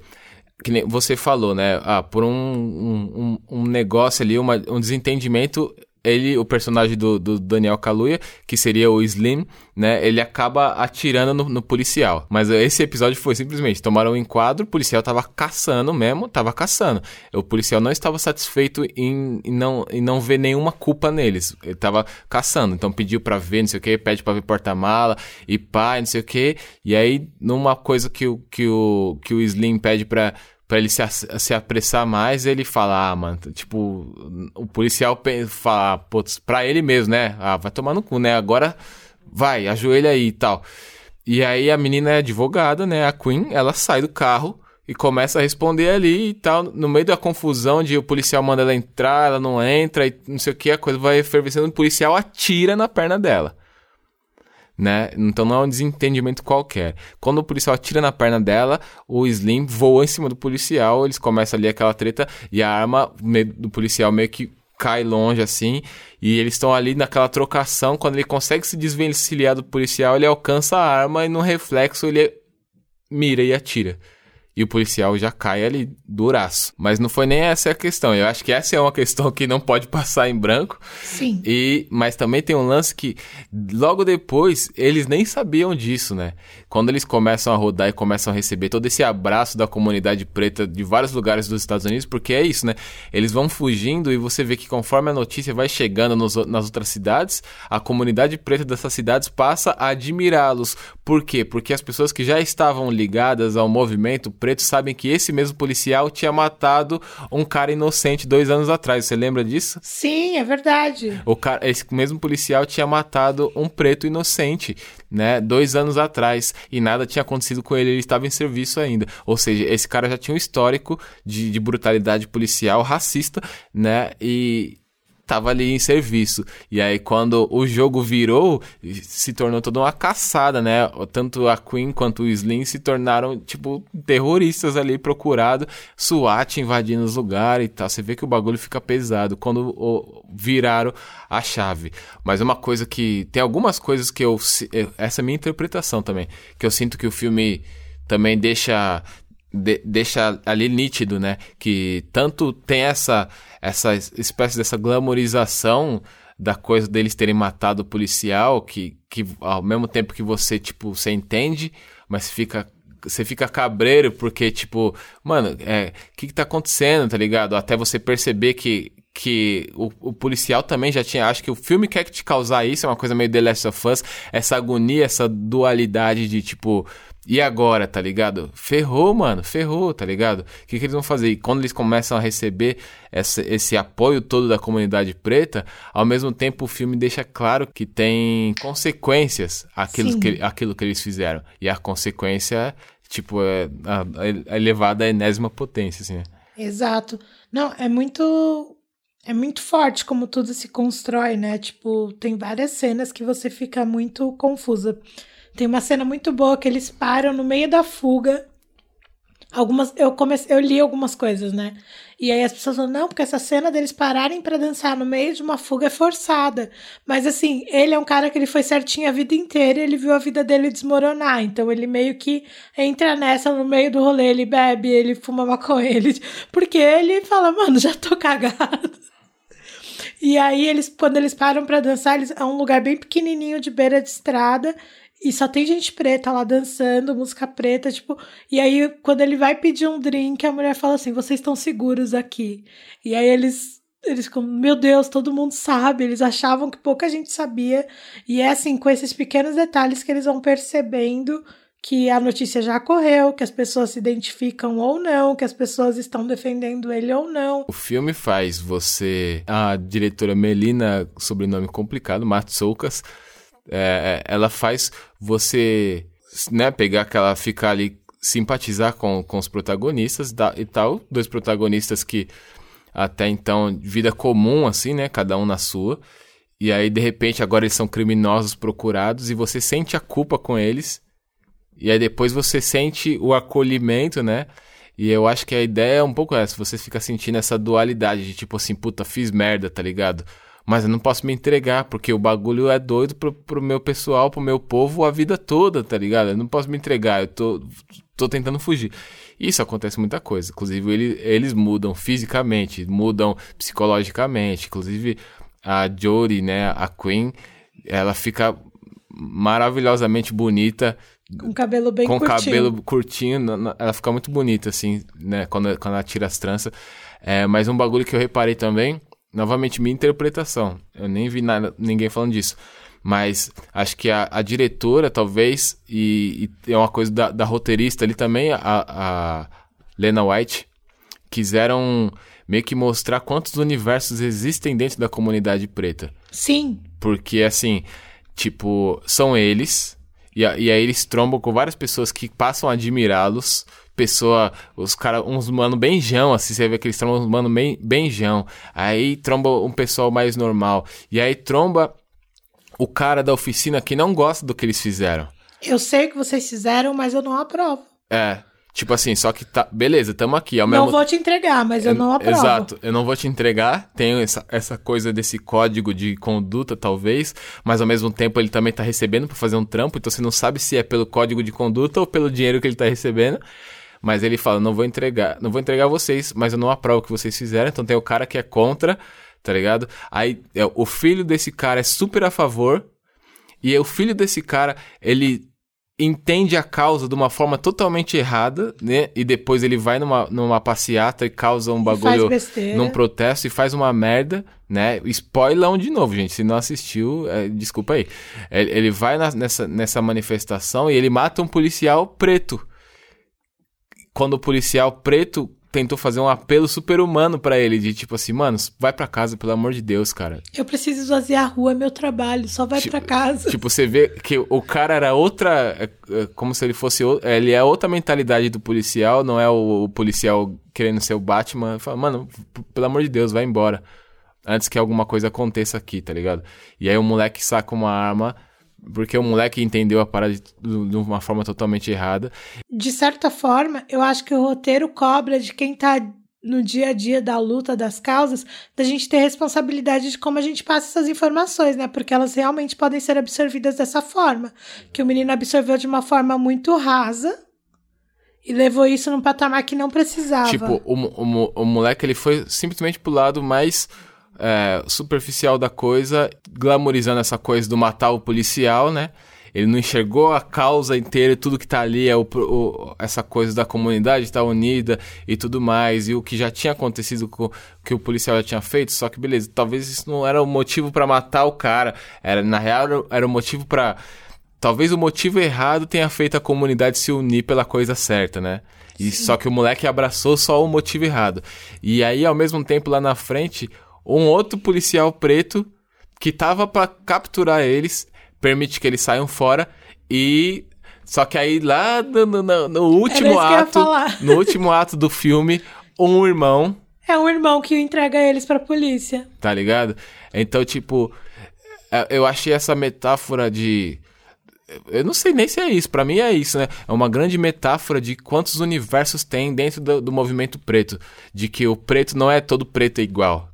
que nem você falou, né? Ah, por um, um, um- um negócio ali, uma- um desentendimento, ele, o personagem do, do Daniel Kaluuya, que seria o Slim, né? Ele acaba atirando no, no policial. Mas esse episódio foi simplesmente, tomaram um enquadro, o policial tava caçando mesmo, tava caçando. O policial não estava satisfeito em, em não, em não ver nenhuma culpa neles. Ele tava caçando, então pediu pra ver, não sei o que, pede pra ver porta-mala, e pá, não sei o que. E aí, numa coisa que o, que o, que o Slim pede pra, pra ele se, se apressar mais, ele fala, ah, mano, tipo, o policial fala, putz, pra ele mesmo, né? Ah, vai tomar no cu, né? Agora vai, ajoelha aí e tal. E aí a menina é advogada, né? A Queen, ela sai do carro e começa a responder ali e tal. No meio da confusão de o policial manda ela entrar, ela não entra e não sei o que, a coisa vai efervescendo, o policial atira na perna dela né? Então não é um desentendimento qualquer. Quando o policial atira na perna dela, o Slim voa em cima do policial, eles começam ali aquela treta e a arma do policial meio que cai longe assim, e eles estão ali naquela trocação, quando ele consegue se desvencilhar do policial, ele alcança a arma e no reflexo ele mira e atira. E o policial já cai ali duraço. Mas não foi nem essa a questão. Eu acho que essa é uma questão que não pode passar em branco. Sim. E, mas também tem um lance que logo depois eles nem sabiam disso, né? Quando eles começam a rodar e começam a receber todo esse abraço da comunidade preta de vários lugares dos Estados Unidos, porque é isso, né? Eles vão fugindo e você vê que conforme a notícia vai chegando nos nas outras cidades, a comunidade preta dessas cidades passa a admirá-los. Por quê? Porque as pessoas que já estavam ligadas ao movimento preto sabem que esse mesmo policial tinha matado um cara inocente dois anos atrás. Você lembra disso? Sim, é verdade. O cara, esse mesmo policial tinha matado um preto inocente, né? Dois anos atrás. E nada tinha acontecido com ele, ele estava em serviço ainda. Ou seja, esse cara já tinha um histórico de, de brutalidade policial racista, né? E tava ali em serviço. E aí, quando o jogo virou, se tornou toda uma caçada, né? Tanto a Queen quanto o Slim se tornaram, tipo, terroristas ali procurados, SWAT invadindo os lugares e tal. Você vê que o bagulho fica pesado quando o- viraram a chave. Mas uma coisa que. Tem algumas coisas que eu. eh, Essa é a minha interpretação também. Que eu sinto que o filme também deixa de- deixa ali nítido, né? Que tanto tem essa, essa espécie dessa glamorização da coisa deles terem matado o policial, que, que ao mesmo tempo que você, tipo, você entende, mas fica. Você fica cabreiro porque, tipo, mano, é, que, que tá acontecendo, tá ligado? Até você perceber que, que o, o policial também já tinha. Acho que o filme quer te causar isso, é uma coisa meio The Last of Us, essa agonia, essa dualidade de, tipo, e agora, tá ligado? Ferrou, mano, ferrou, tá ligado? O que, que eles vão fazer? E quando eles começam a receber essa, esse apoio todo da comunidade preta, ao mesmo tempo o filme deixa claro que tem consequências aquilo, Sim. que, aquilo que eles fizeram. E a consequência, tipo, é a elevada à enésima potência, assim, né? Exato. Não, é muito. É muito forte como tudo se constrói, né? Tipo, tem várias cenas que você fica muito confusa. Tem uma cena muito boa que eles param no meio da fuga. Algumas eu comecei, eu li algumas coisas, né? E aí as pessoas falam, não, porque essa cena deles pararem pra dançar no meio de uma fuga é forçada. Mas assim, ele é um cara que ele foi certinho a vida inteira, e ele viu a vida dele desmoronar. Então ele meio que entra nessa no meio do rolê, ele bebe, ele fuma maconha, ele porque ele fala, mano, já tô cagado. E aí eles quando eles param pra dançar, eles é um lugar bem pequenininho de beira de estrada e só tem gente preta lá dançando, música preta, tipo. E aí, quando ele vai pedir um drink, a mulher fala assim: vocês estão seguros aqui. E aí eles. Eles ficam, meu Deus, todo mundo sabe. Eles achavam que pouca gente sabia. E é assim, com esses pequenos detalhes que eles vão percebendo que a notícia já correu, que as pessoas se identificam ou não, que as pessoas estão defendendo ele ou não. O filme faz você. A diretora Melina, sobrenome complicado, Matsoukas, é, ela faz você né, pegar aquela. ficar ali, simpatizar com, com os protagonistas e tal. Dois protagonistas que até então, vida comum, assim, né? Cada um na sua. E aí, de repente, agora eles são criminosos procurados e você sente a culpa com eles. E aí depois você sente o acolhimento, né? E eu acho que a ideia é um pouco essa, você fica sentindo essa dualidade de tipo assim, puta, fiz merda, tá ligado? Mas eu não posso me entregar, porque o bagulho é doido pro, pro meu pessoal, pro meu povo a vida toda, tá ligado? Eu não posso me entregar, eu tô, tô tentando fugir. Isso acontece muita coisa. Inclusive, ele, eles mudam fisicamente, mudam psicologicamente. Inclusive, a Jodie, né, a Queen, ela fica maravilhosamente bonita Com cabelo bem com curtinho. cabelo curtinho, ela fica muito bonita, assim, né? Quando, quando ela tira as tranças. É, mas um bagulho que eu reparei também, novamente, minha interpretação. Eu nem vi nada, ninguém falando disso. Mas acho que a, a diretora, talvez, e, e é uma coisa da, da roteirista ali também, a, a Lena White, quiseram meio que mostrar quantos universos existem dentro da comunidade preta. Sim, Porque, assim, tipo, são eles. E, e aí eles trombam com várias pessoas que passam a admirá-los. Pessoa, os caras, uns mano benjão, assim, você vê que eles trombam uns mano bem, benjão. Aí tromba um pessoal mais normal. E aí tromba o cara da oficina que não gosta do que eles fizeram. eu sei o que vocês fizeram, mas eu não aprovo. É, tipo assim, só que tá, beleza, tamo aqui. Ao Não mesmo vou te entregar, mas eu não aprovo. Exato, eu não vou te entregar. Tenho essa, essa coisa desse código de conduta, talvez, mas ao mesmo tempo ele também tá recebendo pra fazer um trampo, então você não sabe se é pelo código de conduta ou pelo dinheiro que ele tá recebendo. Mas ele fala: não vou entregar, não vou entregar vocês, mas eu não aprovo o que vocês fizeram. Então tem o cara que é contra, tá ligado? Aí é, o filho desse cara é super a favor, e o filho desse cara, ele entende a causa de uma forma totalmente errada, né? E depois ele vai numa, numa passeata e causa um bagulho num protesto e faz uma merda, né? Spoilão de novo, gente. Se não assistiu, é, desculpa aí. Ele, ele vai na- nessa, nessa manifestação e ele mata um policial preto. Quando o policial preto tentou fazer um apelo super humano pra ele, de tipo assim, mano, vai pra casa, pelo amor de Deus, cara. Eu preciso esvaziar a rua, é meu trabalho, só vai Tipo- pra casa. Tipo, você vê que o cara era outra. é, é, Como se ele fosse. Ele é outra mentalidade do policial, não é o, o policial querendo ser o Batman. Fala, mano, pelo amor de Deus, vai embora. Antes que alguma coisa aconteça aqui, tá ligado? E aí o moleque saca uma arma. Porque o moleque entendeu a parada de, de uma forma totalmente errada. De certa forma, eu acho que o roteiro cobra de quem tá no dia a dia da luta das causas, da gente ter responsabilidade de como a gente passa essas informações, né? Porque elas realmente podem ser absorvidas dessa forma. Que o menino absorveu de uma forma muito rasa e levou isso num patamar que não precisava. Tipo, o, o, o moleque ele foi simplesmente pro lado mais é, superficial da coisa, glamorizando essa coisa do matar o policial, né? Ele não enxergou a causa inteira e tudo que tá ali é o, o- essa coisa da comunidade estar unida e tudo mais, e o que já tinha acontecido com que o policial já tinha feito, só que beleza, talvez isso não era o motivo pra matar o cara, era na real era- o motivo pra Talvez o motivo errado tenha feito a comunidade se unir pela coisa certa, né? E só que o moleque abraçou só o motivo errado. E aí, ao mesmo tempo, lá na frente, um outro policial preto que tava pra capturar eles, permite que eles saiam fora e. Só que aí lá no, no- no- último isso que eu ia ato. falar. No último ato do filme, um irmão É um irmão que entrega eles pra polícia. tá ligado? Então, tipo, é, eu achei essa metáfora de. Eu não sei nem se é isso, pra mim é isso, né? É uma grande metáfora de quantos universos tem dentro do, do movimento preto. De que o preto não é todo preto igual.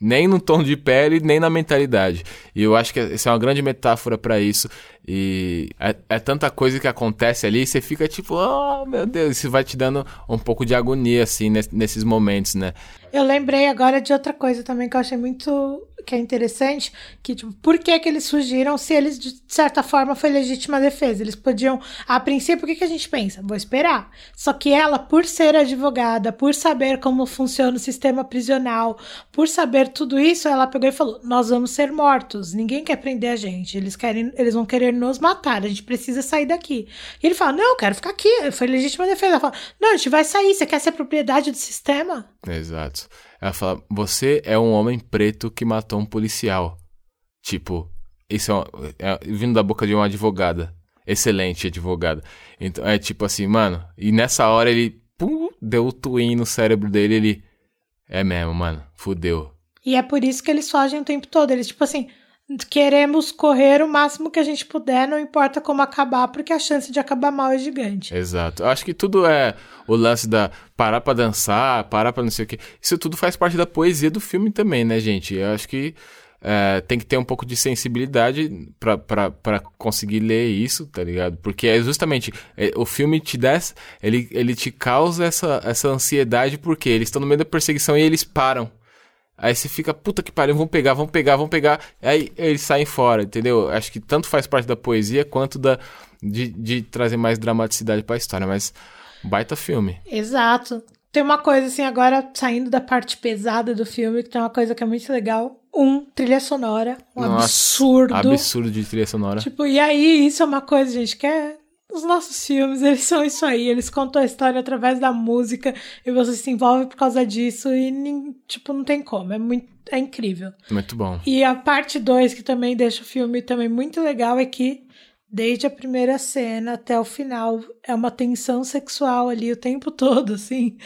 Nem no tom de pele, nem na mentalidade. E eu acho que essa é uma grande metáfora pra isso. E é, é tanta coisa que acontece ali, você fica tipo, oh meu Deus, isso vai te dando um pouco de agonia, assim, nes- nesses momentos, né? Eu lembrei agora de outra coisa também que eu achei muito que é interessante, que tipo, por que que eles fugiram se eles de certa forma foi legítima defesa? Eles podiam, a princípio, o que que a gente pensa? Vou esperar. Só que ela, por ser advogada, por saber como funciona o sistema prisional, por saber tudo isso, ela pegou e falou: "Nós vamos ser mortos. Ninguém quer prender a gente. Eles querem, eles vão querer nos matar. A gente precisa sair daqui." E ele fala: "Não, eu quero ficar aqui. Foi legítima defesa." Ela fala: "Não, a gente vai sair. Você quer ser propriedade do sistema?" Exato. Ela fala: Você é um homem preto que matou um policial. Tipo, isso é, é vindo da boca de uma advogada. Excelente advogada. Então é tipo assim, mano. E nessa hora ele pum, deu o twin no cérebro dele. Ele. É mesmo, mano. Fudeu. E é por isso que eles fogem o tempo todo. Eles, tipo assim, queremos correr o máximo que a gente puder, não importa como acabar, porque a chance de acabar mal é gigante. Exato. Eu acho que tudo é o lance da parar pra dançar, parar pra não sei o quê. Isso tudo faz parte da poesia do filme também, né, gente? Eu acho que é, tem que ter um pouco de sensibilidade pra conseguir ler isso, tá ligado? Porque é justamente é, o filme te dá, ele, ele te causa essa, essa ansiedade porque eles estão no meio da perseguição e eles param. Aí você fica, puta que pariu, vão pegar, vão pegar, vão pegar. Aí eles saem fora, entendeu? Acho que tanto faz parte da poesia quanto da, de, de trazer mais dramaticidade pra história. Mas baita filme. Exato. Tem uma coisa assim, agora saindo da parte pesada do filme, que tem uma coisa que é muito legal. Um, trilha sonora. Um Nossa, absurdo. Absurdo de trilha sonora. Tipo, e aí, isso é uma coisa, gente, que é. Os nossos filmes, eles são isso aí. Eles contam a história através da música e você se envolve por causa disso e, tipo, não tem como. É muito. É incrível. Muito bom. E a parte 2, que também deixa o filme também muito legal, é que desde a primeira cena até o final é uma tensão sexual ali o tempo todo, assim.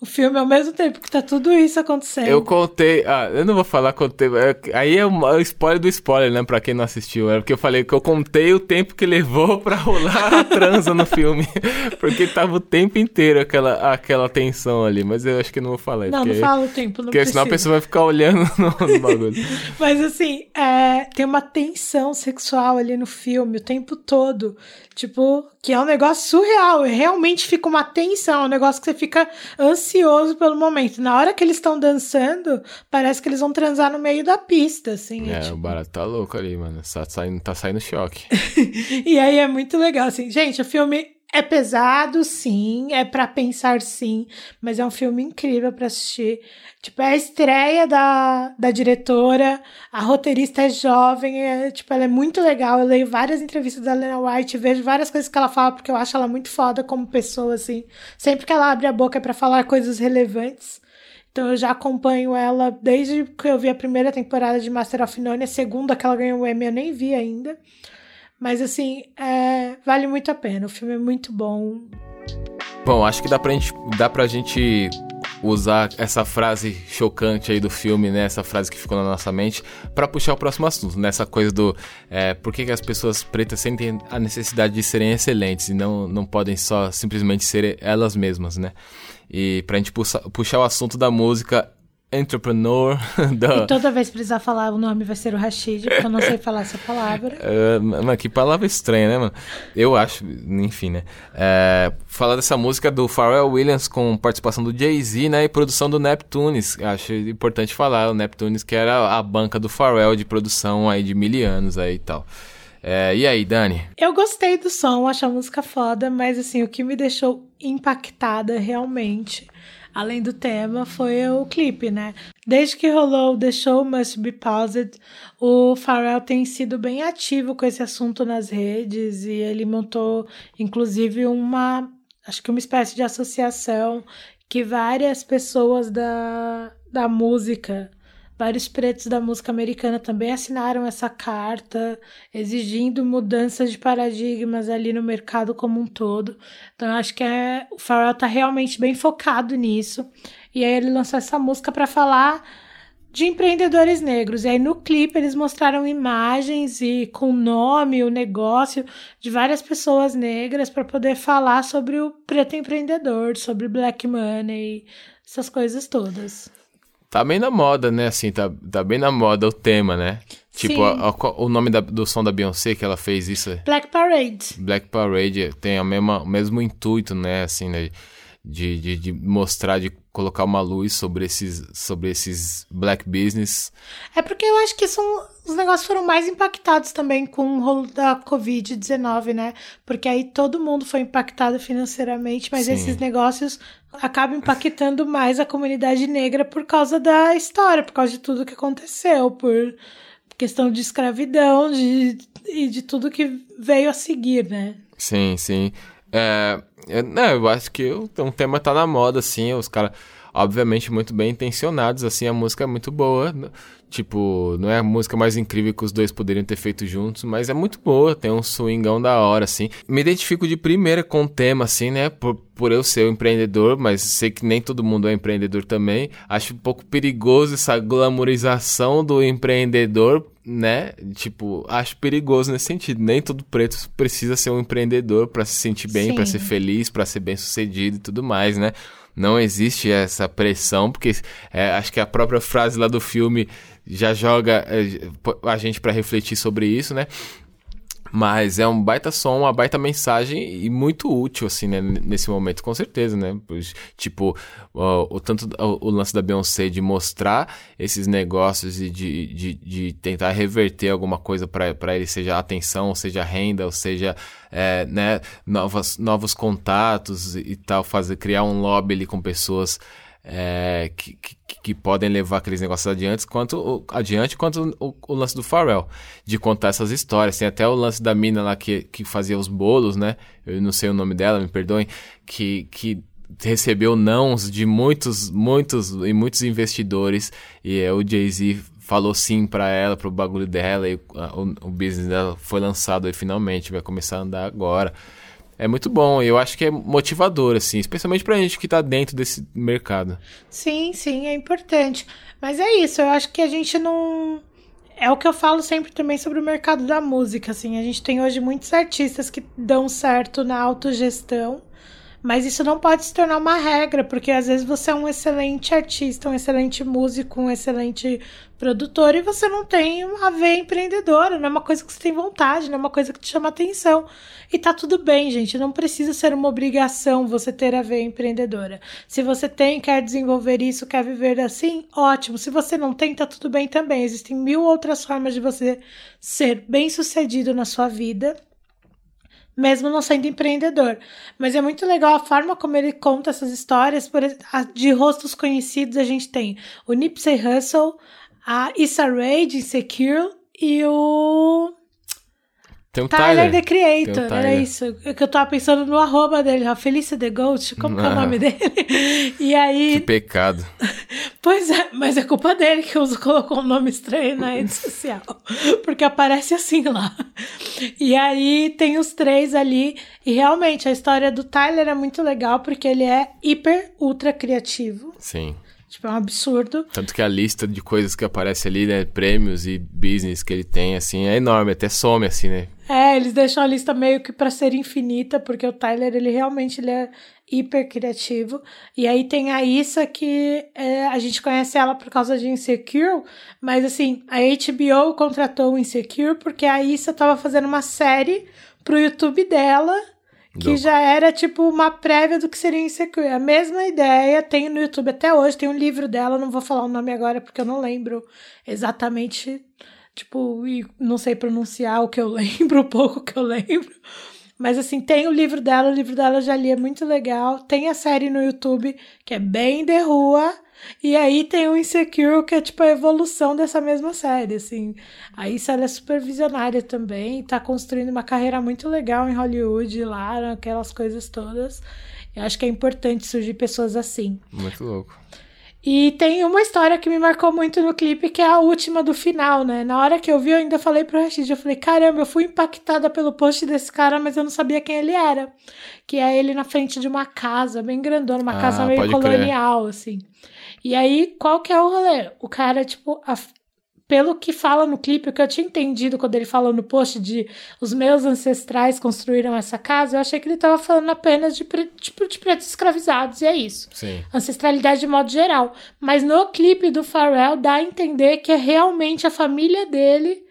O filme, ao mesmo tempo que tá tudo isso acontecendo. Eu contei. Ah, eu não vou falar contei. é, aí é o spoiler do spoiler, né? Pra quem não assistiu. É porque eu falei que eu contei o tempo que levou pra rolar a transa no filme. Porque tava o tempo inteiro aquela, aquela tensão ali. Mas eu acho que não vou falar. Não, não fala o tempo, não Porque senão a precisa. pessoa vai ficar olhando no, no bagulho. Mas assim, é, tem uma tensão sexual ali no filme o tempo todo. Tipo, que é um negócio surreal. Realmente fica uma tensão, é um negócio que você fica ansioso pelo momento. Na hora que eles estão dançando, parece que eles vão transar no meio da pista, assim. é É, tipo- o barato tá louco ali, mano. Tá saindo, tá saindo choque. E aí é muito legal, assim. Gente, o filme é pesado, sim. É pra pensar, sim. Mas é um filme incrível pra assistir. Tipo, é a estreia da, da diretora. A roteirista é jovem. É, tipo, ela é muito legal. Eu leio várias entrevistas da Lena White. Vejo várias coisas que ela fala, porque eu acho ela muito foda como pessoa, assim. Sempre que ela abre a boca é pra falar coisas relevantes. Então eu já acompanho ela desde que eu vi a primeira temporada de Master of None. A segunda que ela ganhou o Emmy eu nem vi ainda. Mas assim, é, vale muito a pena. O filme é muito bom. Bom, acho que dá pra gente, dá pra gente usar essa frase chocante aí do filme, né? Essa frase que ficou na nossa mente, pra puxar o próximo assunto, nessa coisa do é, por que, que as pessoas pretas sentem a necessidade de serem excelentes e não, não podem só simplesmente ser elas mesmas, né? E pra gente puxa- puxar o assunto da música entrepreneur da. E toda vez que precisar falar o nome vai ser o Rashid, porque eu não sei falar essa palavra. É, mas que palavra estranha, né, mano? Eu acho, enfim, né? É, falar dessa música do Pharrell Williams com participação do Jay-Z, né? E produção do Neptunes. Acho importante falar, o Neptunes que era a banca do Pharrell de produção aí de mil anos aí e tal. É, e aí, Dani? Eu gostei do som, acho a música foda, mas assim, o que me deixou impactada realmente, além do tema, foi o clipe, né? Desde que rolou The Show Must Be Paused, o Pharrell tem sido bem ativo com esse assunto nas redes e ele montou, inclusive, uma, acho que uma espécie de associação que várias pessoas da, da música Vários pretos da música americana também assinaram essa carta, exigindo mudanças de paradigmas ali no mercado como um todo. Então, eu acho que é, o Pharrell tá realmente bem focado nisso. E aí ele lançou essa música para falar de empreendedores negros. E aí no clipe eles mostraram imagens e com nome, o negócio de várias pessoas negras para poder falar sobre o preto empreendedor, sobre black money, essas coisas todas. Tá bem na moda, né? Assim, tá, tá bem na moda o tema, né? Tipo, a- a- o nome da- do som da Beyoncé que ela fez isso. é Black Parade. Black Parade tem a mesma, o mesmo intuito, né? Assim, né? De, de, de mostrar, de colocar uma luz sobre esses, sobre esses black business. É porque eu acho que são, os negócios foram mais impactados também com o rolo da Covid-19, né? Porque aí todo mundo foi impactado financeiramente, mas Sim. esses negócios acabam impactando mais a comunidade negra por causa da história, por causa de tudo que aconteceu, por questão de escravidão de, e de tudo que veio a seguir, né? Sim, sim. É, é, não, eu acho que o, o tema tá na moda, assim, os caras, obviamente, muito bem intencionados, assim, a música é muito boa. Tipo, não é a música mais incrível que os dois poderiam ter feito juntos, mas é muito boa, tem um swingão da hora, assim. Me identifico de primeira com o tema, assim, né? Por, por eu ser um empreendedor, mas sei que nem todo mundo é empreendedor também. Acho um pouco perigoso essa glamorização do empreendedor, né? Tipo, acho perigoso nesse sentido. Nem todo preto precisa ser um empreendedor pra se sentir bem, pra Sim. ser feliz, pra ser bem sucedido e tudo mais, né? Não existe essa pressão, porque é, acho que a própria frase lá do filme já joga é, a gente pra refletir sobre isso, né? Mas é um baita som, uma baita mensagem e muito útil, assim, né? Nesse momento, com certeza, né? Pois, Tipo, o, o tanto o, o lance da Beyoncé de mostrar esses negócios e de, de, de tentar reverter alguma coisa para ele, seja atenção, ou seja renda, ou seja, é, né? Novas, novos contatos e tal, fazer, criar um lobby ali com pessoas é, que, que, que podem levar aqueles negócios adiante, quanto adiante, quanto o, o lance do Pharrell, de contar essas histórias. Tem até o lance da mina lá que, que fazia os bolos, né? Eu não sei o nome dela, me perdoem, que, que recebeu nãos de muitos, muitos e muitos investidores e é, o Jay-Z falou sim pra ela, pro bagulho dela e o, o business dela foi lançado aí finalmente, vai começar a andar agora. É muito bom, eu acho que é motivador, assim, especialmente pra gente que tá dentro desse mercado. Sim, sim, é importante. Mas é isso, eu acho que a gente não. É o que eu falo sempre também sobre o mercado da música, assim. A gente tem hoje muitos artistas que dão certo na autogestão, mas isso não pode se tornar uma regra, porque às vezes você é um excelente artista, um excelente músico, um excelente produtor e você não tem uma veia empreendedora, não é uma coisa que você tem vontade, não é uma coisa que te chama atenção. E tá tudo bem, gente, não precisa ser uma obrigação você ter a veia empreendedora. Se você tem, quer desenvolver isso, quer viver assim, ótimo. Se você não tem, tá tudo bem também. Existem mil outras formas de você ser bem-sucedido na sua vida mesmo não sendo empreendedor. Mas é muito legal a forma como ele conta essas histórias. Por, de rostos conhecidos, a gente tem o Nipsey Hussle, a Issa Rae de Insecure e o Tem o Tyler, Tyler. The Creator. O Era Tyler. isso. É que eu tava pensando no arroba dele, a Felícia The Goat, como que é o Ah. nome dele? E Que aí, pecado. Pois é, mas é culpa dele que usa- colocou um nome estranho na rede social. Porque aparece assim lá. E aí tem os três ali. E realmente a história do Tyler é muito legal porque ele é hiper, ultra criativo. Sim. Tipo, é um absurdo. Tanto que a lista de coisas que aparece ali, né? Prêmios e business que ele tem, assim, é enorme. Até some, assim, né? É, eles deixam a lista meio que pra ser infinita, porque o Tyler, ele realmente ele é hiper criativo. E aí tem a Issa, que é, a gente conhece ela por causa de Insecure, mas assim, a HBO contratou o Insecure porque a Issa tava fazendo uma série pro YouTube dela. Que já era tipo uma prévia do que seria Insecure. A mesma ideia tem no YouTube até hoje. Tem um livro dela, não vou falar o nome agora porque eu não lembro exatamente. Tipo, e não sei pronunciar o que eu lembro, o pouco que eu lembro. Mas assim, tem o livro dela, o livro dela já li, é muito legal. Tem a série no YouTube, que é bem de rua. E aí tem o Insecure, que é tipo a evolução dessa mesma série, assim. A Issa, ela é super visionária também, tá construindo uma carreira muito legal em Hollywood, lá, aquelas coisas todas. Eu acho que é importante surgir pessoas assim. Muito louco. E tem uma história que me marcou muito no clipe, que é a última do final, né? Na hora que eu vi, eu ainda falei pro Rashid, eu falei, caramba, eu fui impactada pelo post desse cara, mas eu não sabia quem ele era. Que é ele na frente de uma casa, bem grandona, uma Ah, casa meio pode crer. colonial, assim. E aí, qual que é o rolê? O cara, tipo, a- pelo que fala no clipe, o que eu tinha entendido quando ele falou no post de os meus ancestrais construíram essa casa, eu achei que ele tava falando apenas de, tipo, de pretos escravizados, e é isso Sim. ancestralidade de modo geral. Mas no clipe do Pharrell dá a entender que é realmente a família dele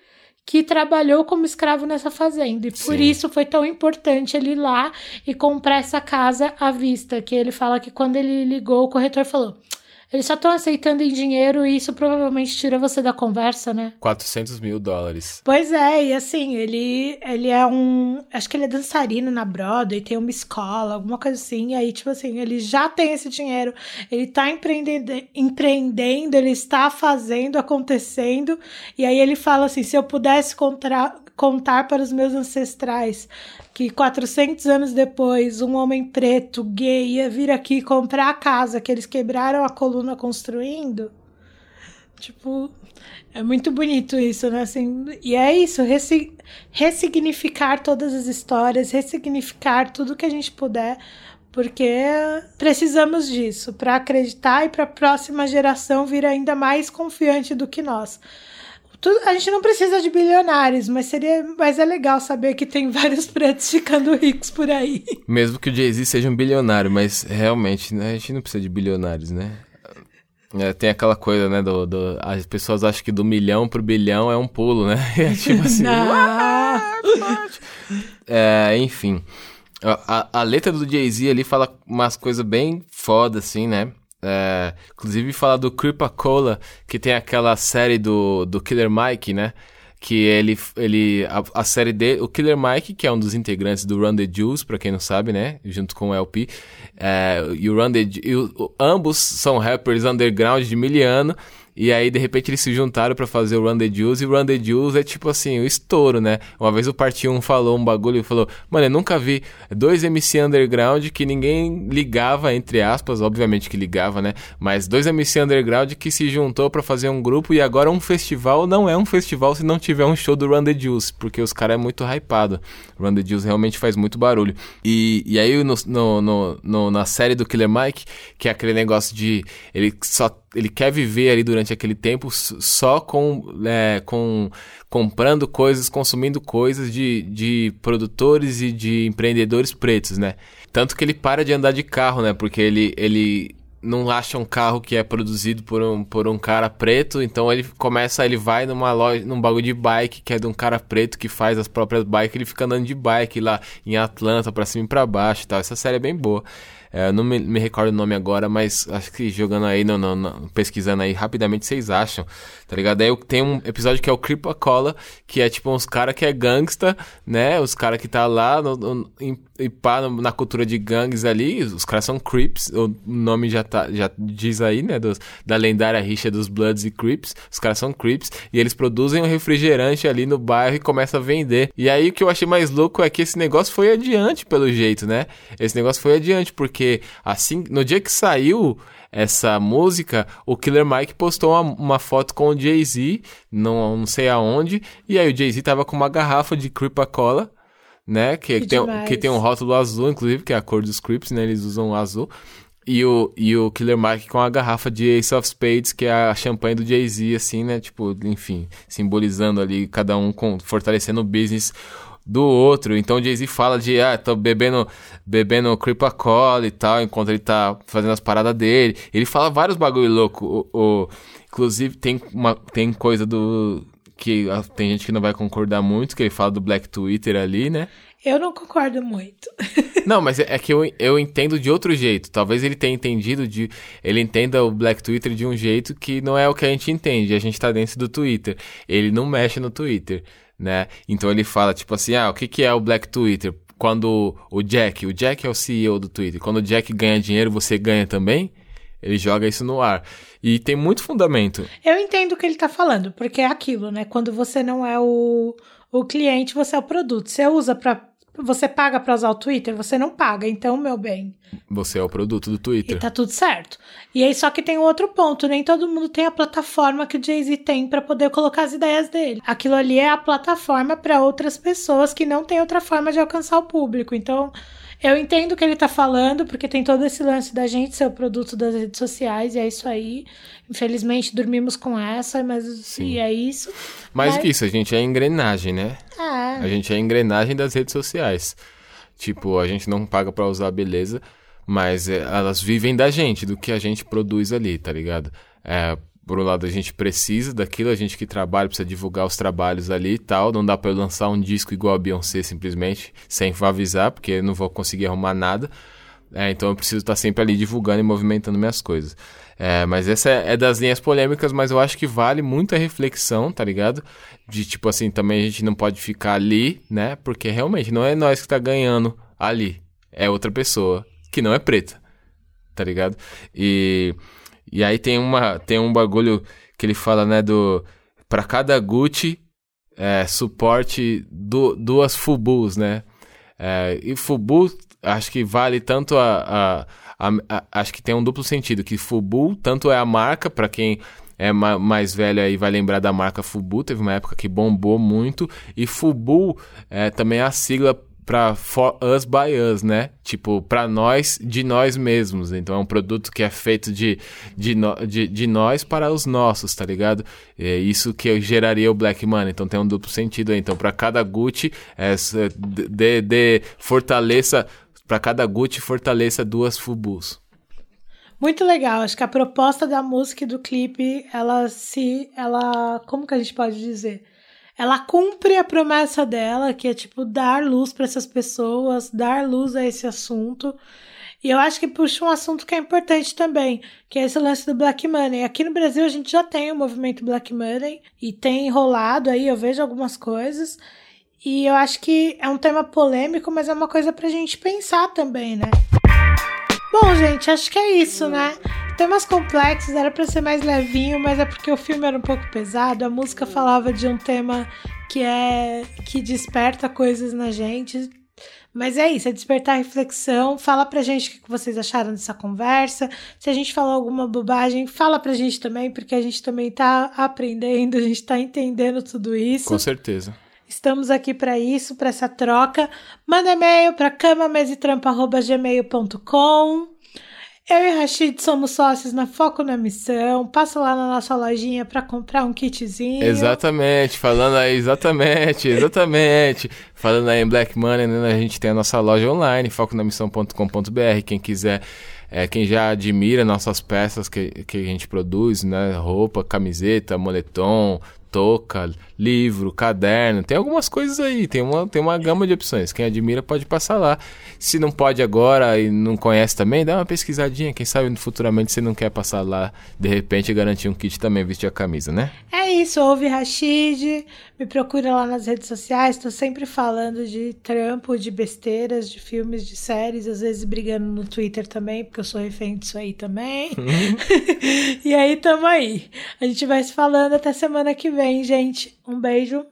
que trabalhou como escravo nessa fazenda. E por Sim. isso foi tão importante ele ir lá e comprar essa casa à vista. Que ele fala que quando ele ligou, o corretor falou. Eles só estão aceitando em dinheiro e isso provavelmente tira você da conversa, né? 400 mil dólares. Pois é, e assim, ele, ele é um. Acho que ele é dançarino na Broadway, tem uma escola, alguma coisa assim. E aí, tipo assim, ele já tem esse dinheiro, ele tá empreendendo, empreendendo ele está fazendo, acontecendo. E aí ele fala assim: se eu pudesse contar para os meus ancestrais que 400 anos depois um homem preto, gay, ia vir aqui comprar a casa que eles quebraram a coluna construindo. Tipo, é muito bonito isso, né? Assim, e é isso, ressi- ressignificar todas as histórias, ressignificar tudo que a gente puder, porque precisamos disso para acreditar e para a próxima geração vir ainda mais confiante do que nós. Tudo- a gente não precisa de bilionários, mas seria, mas é legal saber que tem vários pretos ficando ricos por aí. Mesmo que o Jay-Z seja um bilionário, mas realmente, né, a gente não precisa de bilionários, né? É, tem aquela coisa, né, do, do- as pessoas acham que do milhão pro bilhão é um pulo, né? É tipo assim, Não. É, enfim. A, a- a letra do Jay-Z ali fala umas coisas bem foda, assim, né? É, inclusive fala do Cripacola, que tem aquela série do, do Killer Mike, né? Que ele. ele a, a série dele. O Killer Mike, que é um dos integrantes do Run the Juice, pra quem não sabe, né? Junto com o LP. É, e o Run the e o- Ambos são rappers underground de miliano. E aí, de repente, eles se juntaram pra fazer o Run the Juice. E o Run the Juice é tipo assim, o estouro, né? Uma vez o Parte 1 falou um bagulho e falou: Mano, eu nunca vi dois MC underground que ninguém ligava, entre aspas, obviamente que ligava, né? Mas dois MC underground que se juntou pra fazer um grupo e agora um festival não é um festival se não tiver um show do Run the Juice, porque os caras é muito hypado. Run the Juice realmente faz muito barulho. E, e aí, no, no- no- na série do Killer Mike, que é aquele negócio de ele só ele quer viver ali durante aquele tempo só com, é, com comprando coisas, consumindo coisas de, de produtores e de empreendedores pretos, né? Tanto que ele para de andar de carro, né? Porque ele, ele não acha um carro que é produzido por um, por um cara preto, então ele começa, ele vai numa loja, num bagulho de bike que é de um cara preto que faz as próprias bikes, ele fica andando de bike lá em Atlanta, pra cima e pra baixo e tal. Essa série é bem boa. É, não me, me recordo o nome agora, mas acho que jogando aí, no, no- no- pesquisando aí rapidamente, vocês acham, tá ligado? Aí tem um episódio que é o Cripacola, que é tipo uns caras que é gangsta, né? Os caras que tá lá no, no, em, pá, na cultura de gangues ali, os caras são Crips, o nome já, tá, já diz aí, né? dos- da lendária rixa dos Bloods e Crips, os caras são Crips, e eles produzem um refrigerante ali no bairro e começam a vender. E aí o que eu achei mais louco é que esse negócio foi adiante, pelo jeito, né? Esse negócio foi adiante, porque assim, no dia que saiu essa música, o Killer Mike postou uma, uma foto com o Jay-Z, não, não sei aonde, e aí o Jay-Z tava com uma garrafa de Cripa-Cola, né? Que, Que tem, que tem um rótulo azul, inclusive, que é a cor dos Crips, né? Eles usam o azul. E o, e o Killer Mike com a garrafa de Ace of Spades, que é a champanhe do Jay-Z, assim, né? Tipo, enfim, simbolizando ali cada um com, fortalecendo o business do outro. Então Jay-Z fala de, ah, tô bebendo, bebendo Creepa Cola e tal, enquanto ele tá fazendo as paradas dele. Ele fala vários bagulho louco. O, o- inclusive, tem, uma, tem coisa do. Que ah, tem gente que não vai concordar muito, que ele fala do Black Twitter ali, né? Eu não concordo muito. Não, mas é é que eu, eu entendo de outro jeito. Talvez ele tenha entendido de. Ele entenda o Black Twitter de um jeito que não é o que a gente entende. A gente tá dentro do Twitter. Ele não mexe no Twitter, né? Então ele fala, tipo assim, ah, o que, que é o Black Twitter? Quando o Jack, o Jack é o CEO do Twitter. Quando o Jack ganha dinheiro, você ganha também? Ele joga isso no ar. E tem muito fundamento. Eu entendo o que ele tá falando, porque é aquilo, né? Quando você não é o, o cliente, você é o produto. Você usa pra. Você paga pra usar o Twitter? Você não paga, então, meu bem. Você é o produto do E Twitter. tá tudo certo. E aí, só que tem um outro ponto: nem todo mundo tem a plataforma que o Jay-Z tem pra poder colocar as ideias dele. Aquilo ali é a plataforma pra outras pessoas que não tem outra forma de alcançar o público. Então, eu entendo o que ele tá falando, porque tem todo esse lance da gente ser o produto das redes sociais, e é isso aí. Infelizmente, dormimos com essa, mas Sim. e é isso. Mais do Mas- que isso, a gente é engrenagem, né? É. A gente é a engrenagem das redes sociais. Tipo, a gente não paga pra usar, beleza, mas é, elas vivem da gente, do que a gente produz ali, tá ligado? É, por um lado, a gente precisa daquilo, a gente que trabalha precisa divulgar os trabalhos ali e tal. Não dá pra eu lançar um disco igual a Beyoncé simplesmente, sem avisar, porque eu não vou conseguir arrumar nada. É, então eu preciso estar sempre ali divulgando e movimentando minhas coisas. É, mas essa é, é das linhas polêmicas, mas eu acho que vale muita reflexão, tá ligado? De tipo assim, também a gente não pode ficar ali, né? Porque realmente não é nós que tá ganhando ali. É outra pessoa que não é preta, tá ligado? E, e aí tem, uma, tem um bagulho que ele fala, né? Do. Pra cada Gucci, é, suporte du- duas Fubus, né? É, e Fubu, acho que vale tanto a, a- a- a- Acho que tem um duplo sentido, que Fubu tanto é a marca, pra quem é ma- mais velho aí vai lembrar da marca Fubu, teve uma época que bombou muito, e Fubu é, também é a sigla pra For Us By Us, né? Tipo, pra nós, de nós mesmos. Então é um produto que é feito de, de, no- de, de nós para os nossos, tá ligado? É isso que geraria o Black Money. Então tem um duplo sentido aí. Então pra cada Gucci, é, de, de fortaleça, pra cada Gucci, fortaleça duas Fubus. Muito legal. Acho que a proposta da música e do clipe, ela se. Ela. Como que a gente pode dizer? Ela cumpre a promessa dela, que é tipo dar luz para essas pessoas, dar luz a esse assunto. E eu acho que puxa um assunto que é importante também, que é esse lance do Black Money. Aqui no Brasil a gente já tem o movimento Black Money e tem rolado aí, eu vejo algumas coisas. E eu acho que é um tema polêmico, mas é uma coisa pra gente pensar também, né? Bom, gente, acho que é isso, né? Temas complexos, era pra ser mais levinho, mas é porque o filme era um pouco pesado. A música falava de um tema que é que desperta coisas na gente. Mas é isso, é despertar reflexão. Fala pra gente o que vocês acharam dessa conversa. Se a gente falou alguma bobagem, fala pra gente também, porque a gente também tá aprendendo, a gente tá entendendo tudo isso. Com certeza. Estamos aqui para isso, para essa troca. Manda e-mail para camamesetrampa.gmail.com. Eu e Rashid somos sócios na Foco na Missão. Passa lá na nossa lojinha para comprar um kitzinho. Exatamente, falando aí, exatamente, exatamente. Falando aí em Black Money, né, a gente tem a nossa loja online, foconamissão.com.br. Quem quiser, é, quem já admira nossas peças que, que a gente produz, né? Roupa, camiseta, moletom, touca, livro, caderno, tem algumas coisas aí, tem uma, tem uma gama de opções. Quem admira pode passar lá. Se não pode agora e não conhece também, dá uma pesquisadinha. Quem sabe futuramente você não quer passar lá, de repente garantir um kit também, vestir a camisa, né? É isso, ouve Rashid. Me procura lá nas redes sociais. Estou sempre falando de trampo, de besteiras, de filmes, de séries. Às vezes brigando no Twitter também, porque eu sou refém disso aí também. e aí, tamo aí. A gente vai se falando até semana que vem, gente. Um beijo.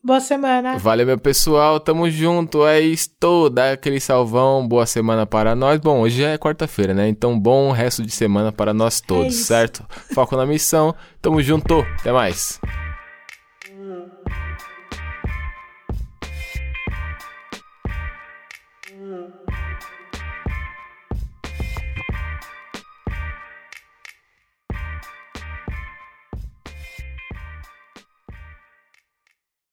Boa semana. Valeu, meu pessoal. Tamo junto. É isso. Dá aquele salvão. Boa semana para nós. Bom, hoje é quarta-feira, né? Então, bom resto de semana para nós todos, isso. certo? Foco na missão. Tamo junto. Até mais.